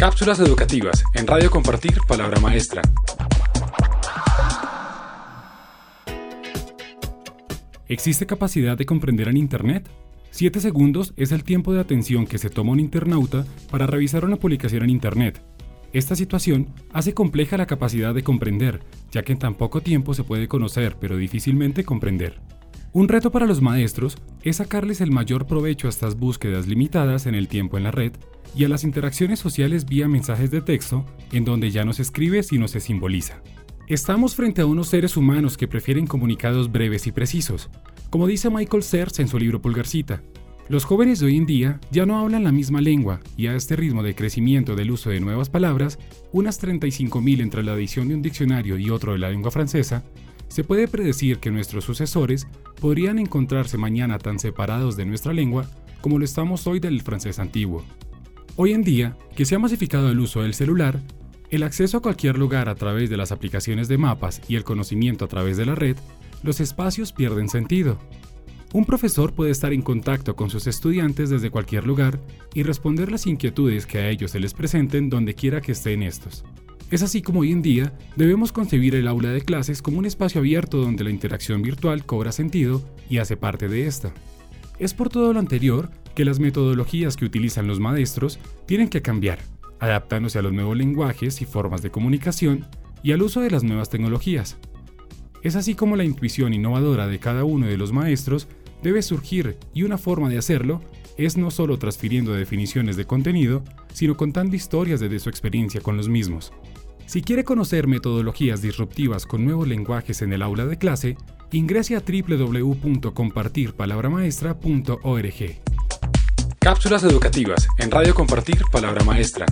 Cápsulas educativas en Radio Compartir Palabra Maestra. ¿Existe capacidad de comprender en Internet? 7 segundos es el tiempo de atención que se toma un internauta para revisar una publicación en Internet. Esta situación hace compleja la capacidad de comprender, ya que en tan poco tiempo se puede conocer, pero difícilmente comprender. Un reto para los maestros es sacarles el mayor provecho a estas búsquedas limitadas en el tiempo en la red y a las interacciones sociales vía mensajes de texto, en donde ya no se escribe sino se simboliza. Estamos frente a unos seres humanos que prefieren comunicados breves y precisos. Como dice Michael Sears en su libro Pulgarcita, los jóvenes de hoy en día ya no hablan la misma lengua y a este ritmo de crecimiento del uso de nuevas palabras, unas 35.000 entre la edición de un diccionario y otro de la lengua francesa, se puede predecir que nuestros sucesores podrían encontrarse mañana tan separados de nuestra lengua como lo estamos hoy del francés antiguo. Hoy en día, que se ha masificado el uso del celular, el acceso a cualquier lugar a través de las aplicaciones de mapas y el conocimiento a través de la red, los espacios pierden sentido. Un profesor puede estar en contacto con sus estudiantes desde cualquier lugar y responder las inquietudes que a ellos se les presenten donde quiera que estén estos. Es así como hoy en día debemos concebir el aula de clases como un espacio abierto donde la interacción virtual cobra sentido y hace parte de esta. Es por todo lo anterior que las metodologías que utilizan los maestros tienen que cambiar, adaptándose a los nuevos lenguajes y formas de comunicación y al uso de las nuevas tecnologías. Es así como la intuición innovadora de cada uno de los maestros debe surgir y una forma de hacerlo es no solo transfiriendo definiciones de contenido, sino contando historias desde su experiencia con los mismos. Si quiere conocer metodologías disruptivas con nuevos lenguajes en el aula de clase, ingrese a www.compartirpalabramaestra.org. Cápsulas educativas en Radio Compartir Palabra Maestra.